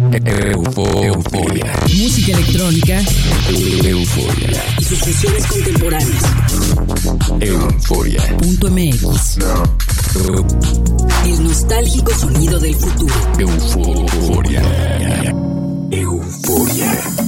Euforia. Música electrónica. Euforia. Y sucesiones contemporáneas. Euforia. Punto MX. El nostálgico sonido del futuro. Euforia. Euforia.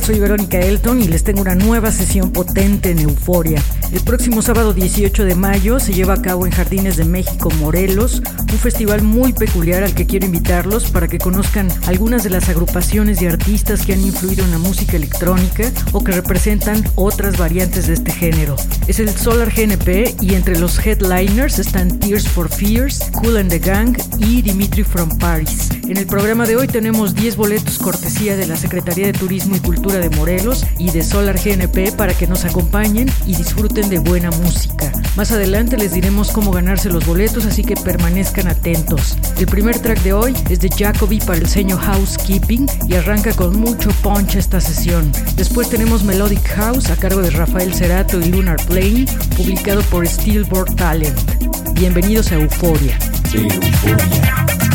Soy Verónica Elton y les tengo una nueva sesión potente en Euforia. El próximo sábado 18 de mayo se lleva a cabo en Jardines de México, Morelos, un festival muy peculiar al que quiero invitarlos para que conozcan algunas de las agrupaciones y artistas que han influido en la música electrónica o que representan otras variantes de este género. Es el Solar GNP y entre los headliners están Tears for Fears, Cool and the Gang y Dimitri from Paris. En el programa de hoy tenemos 10 boletos cortesía de la Secretaría de Turismo y Cultura de Morelos y de Solar GNP para que nos acompañen y disfruten de buena música. Más adelante les diremos cómo ganarse los boletos, así que permanezcan atentos. El primer track de hoy es de Jacoby para el sello Housekeeping y arranca con mucho punch esta sesión. Después tenemos Melodic House a cargo de Rafael Cerato y Lunar Plane, publicado por Steelboard Talent. Bienvenidos a Euforia. Euforia.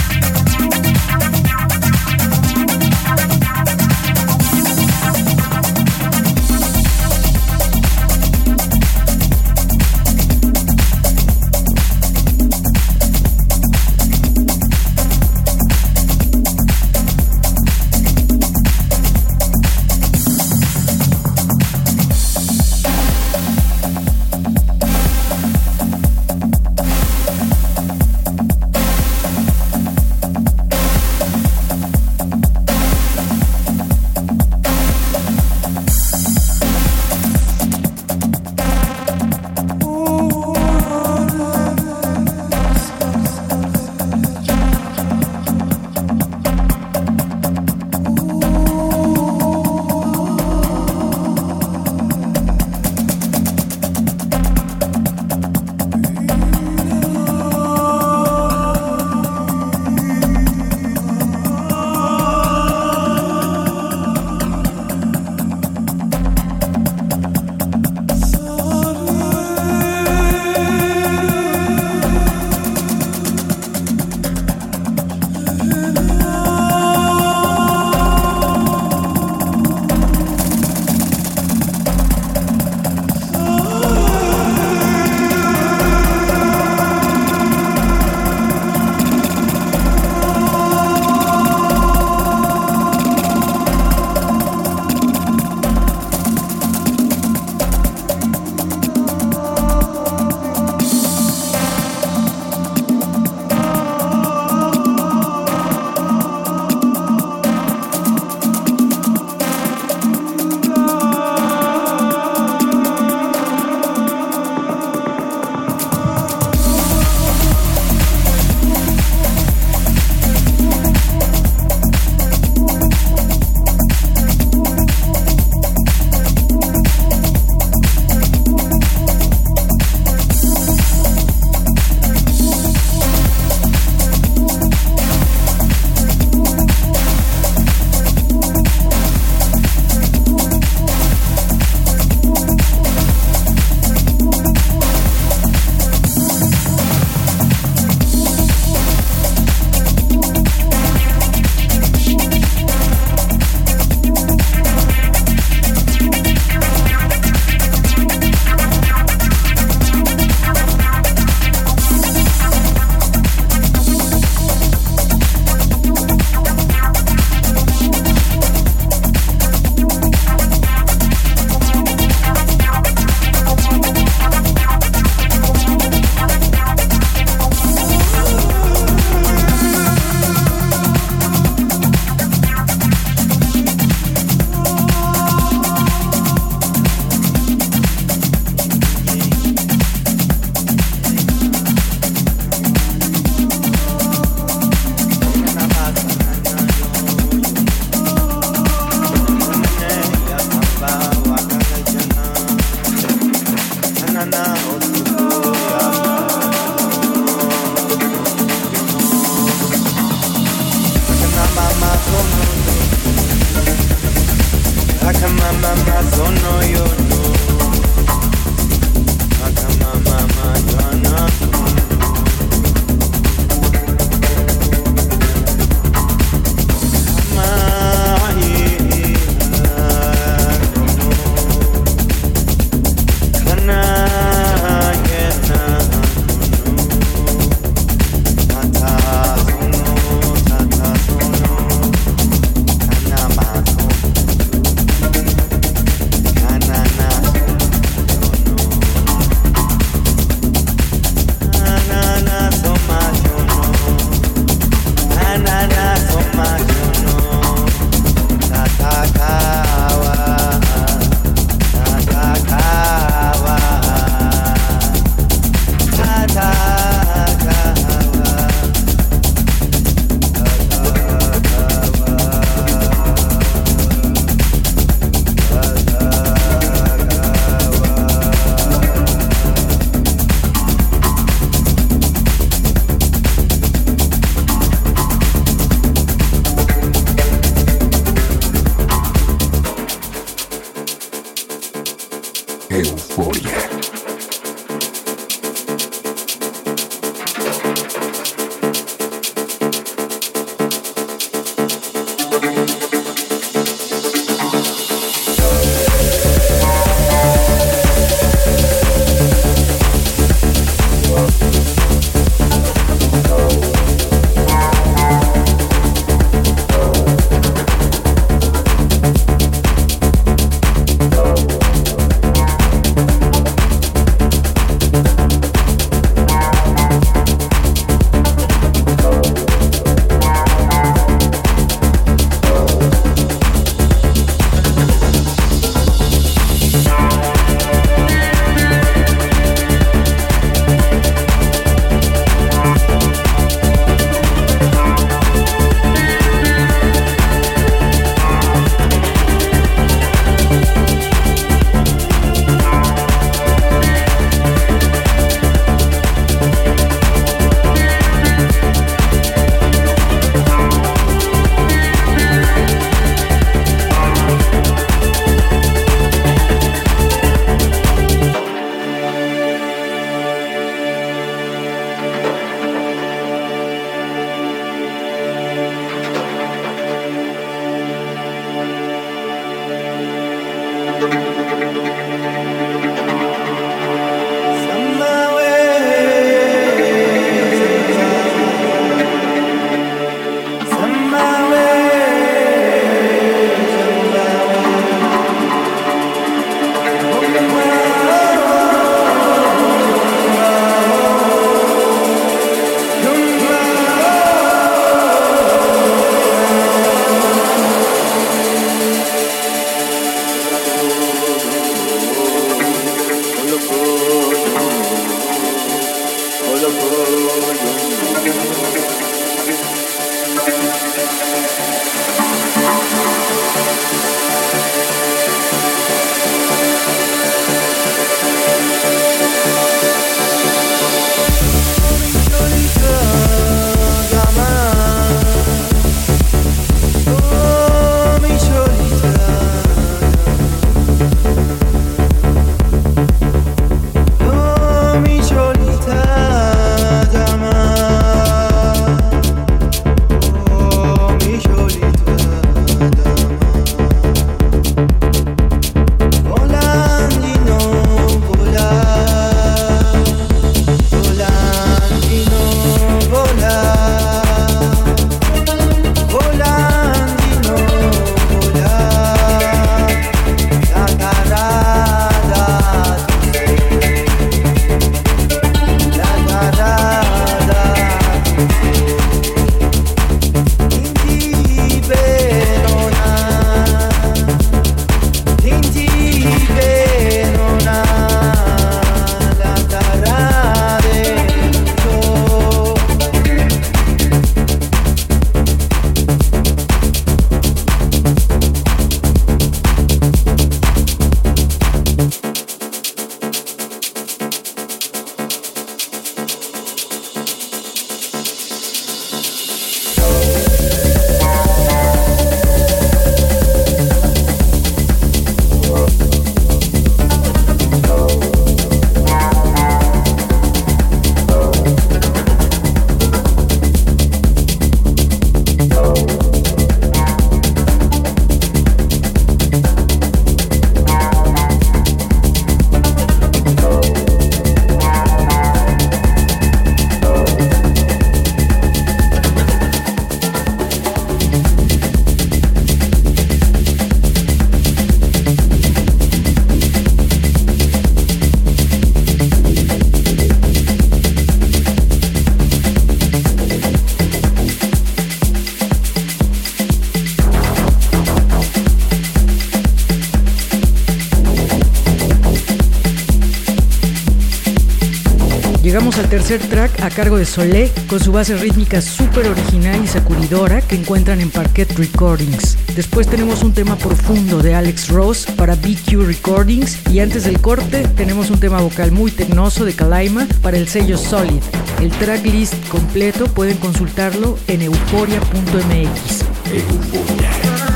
A cargo de Solé, con su base rítmica súper original y sacudidora que encuentran en Parquet Recordings. Después tenemos un tema profundo de Alex Rose para BQ Recordings y antes del corte tenemos un tema vocal muy tecnoso de Kalaima para el sello Solid. El tracklist completo pueden consultarlo en euforia.mx. Estamos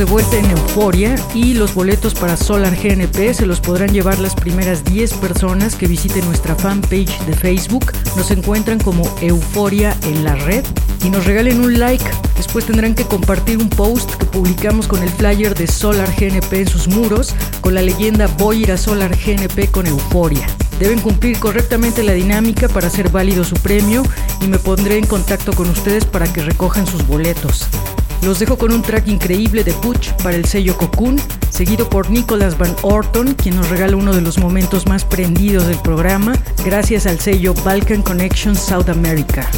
de vuelta en Euforia y los boletos para Solar GNP se los podrán llevar las primeras 10 personas que visiten nuestra fanpage de Facebook. Nos encuentran como Euforia en la red y nos regalen un like. Después tendrán que compartir un post que publicamos con el flyer de Solar GNP en sus muros con la leyenda Voy a ir a Solar GNP con Euforia. Deben cumplir correctamente la dinámica para hacer válido su premio y me pondré en contacto con ustedes para que recojan sus boletos. Los dejo con un track increíble de Butch para el sello Cocoon, seguido por Nicholas Van Orton, quien nos regala uno de los momentos más prendidos del programa, gracias al sello Balkan Connection South America.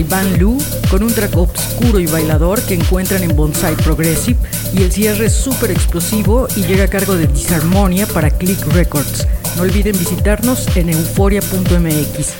Iván Lu con un track oscuro y bailador que encuentran en Bonsai Progressive y el cierre es súper explosivo y llega a cargo de Disharmonia para Click Records. No olviden visitarnos en euforia.mx.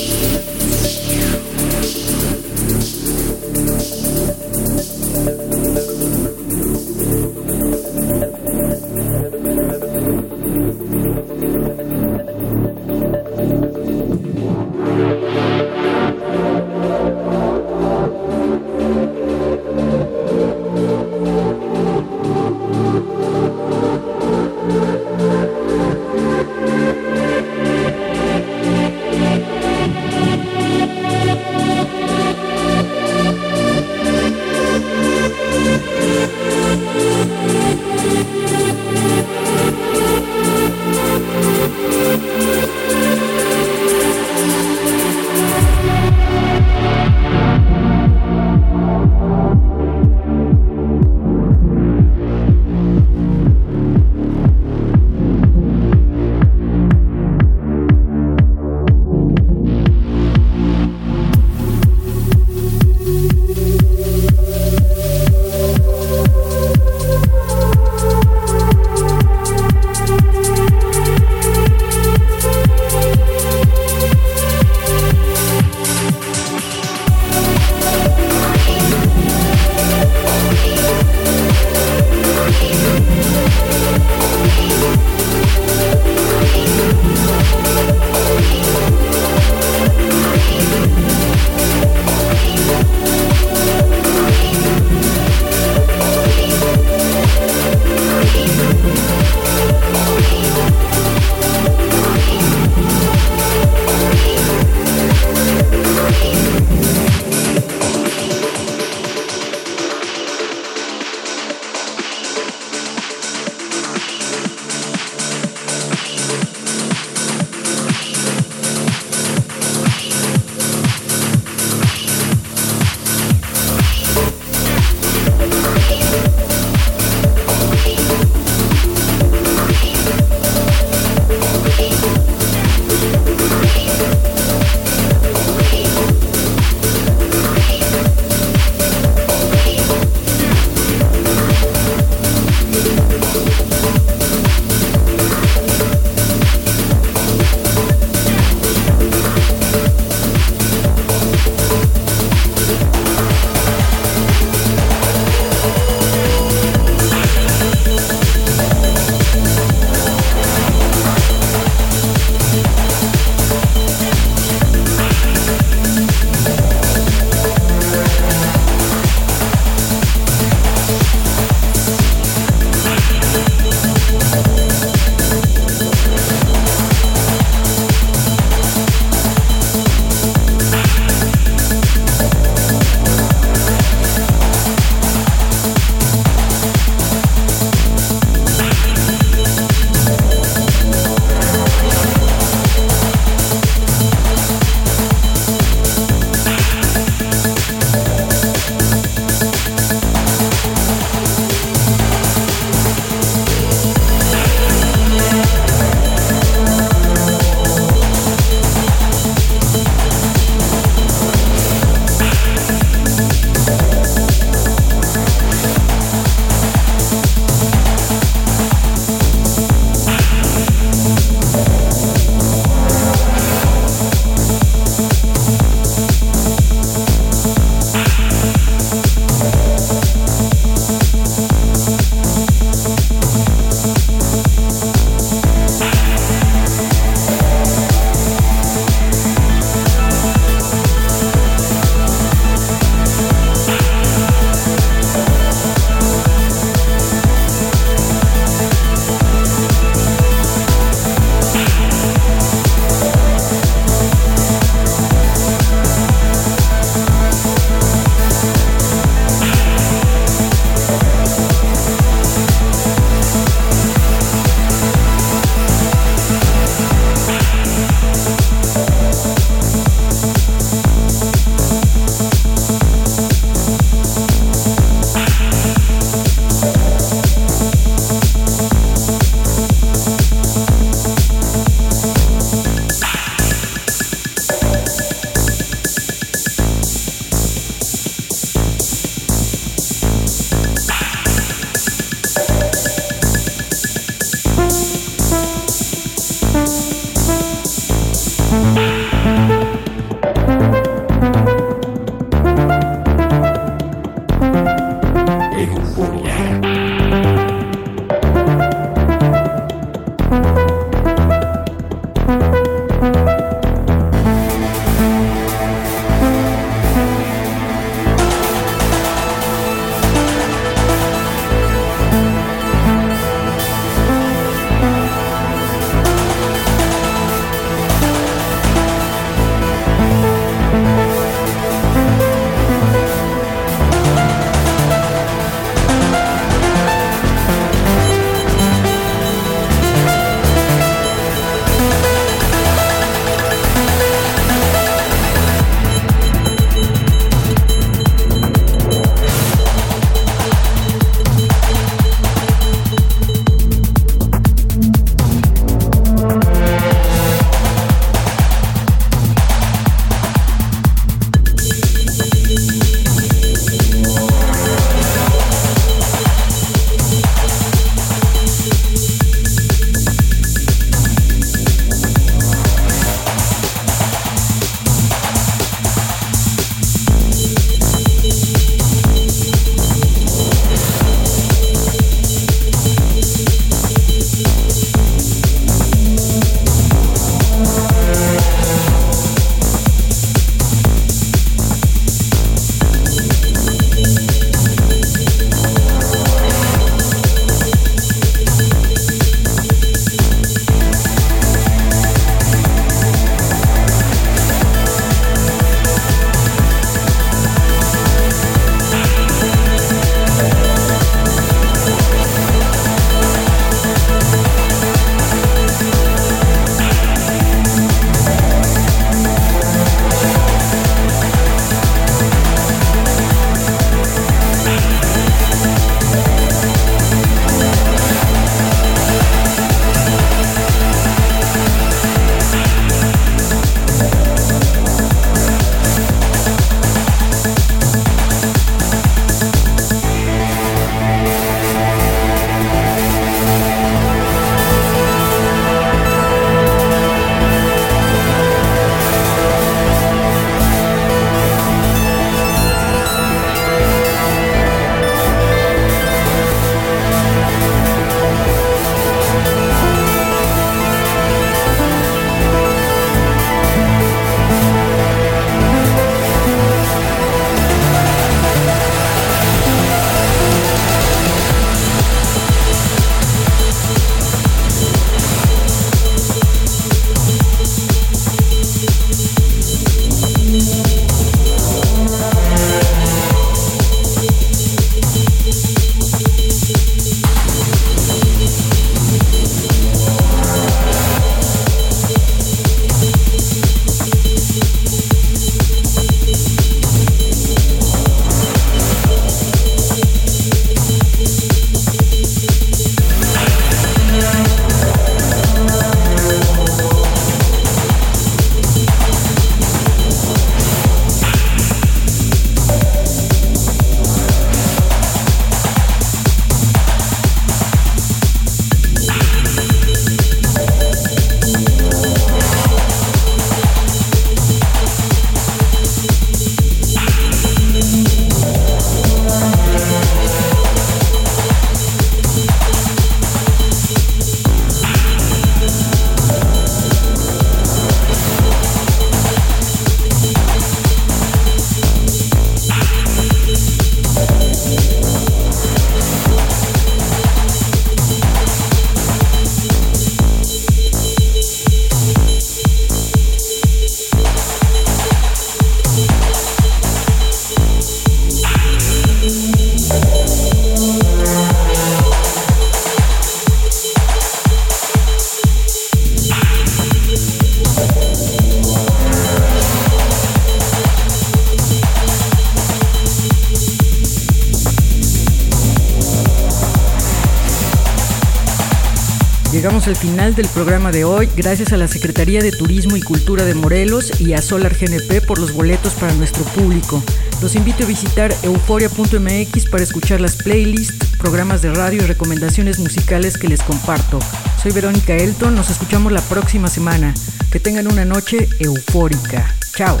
Al final del programa de hoy, gracias a la Secretaría de Turismo y Cultura de Morelos y a Solar GNP por los boletos para nuestro público. Los invito a visitar euforia.mx para escuchar las playlists, programas de radio y recomendaciones musicales que les comparto. Soy Verónica Elton, nos escuchamos la próxima semana. Que tengan una noche eufórica. Chao.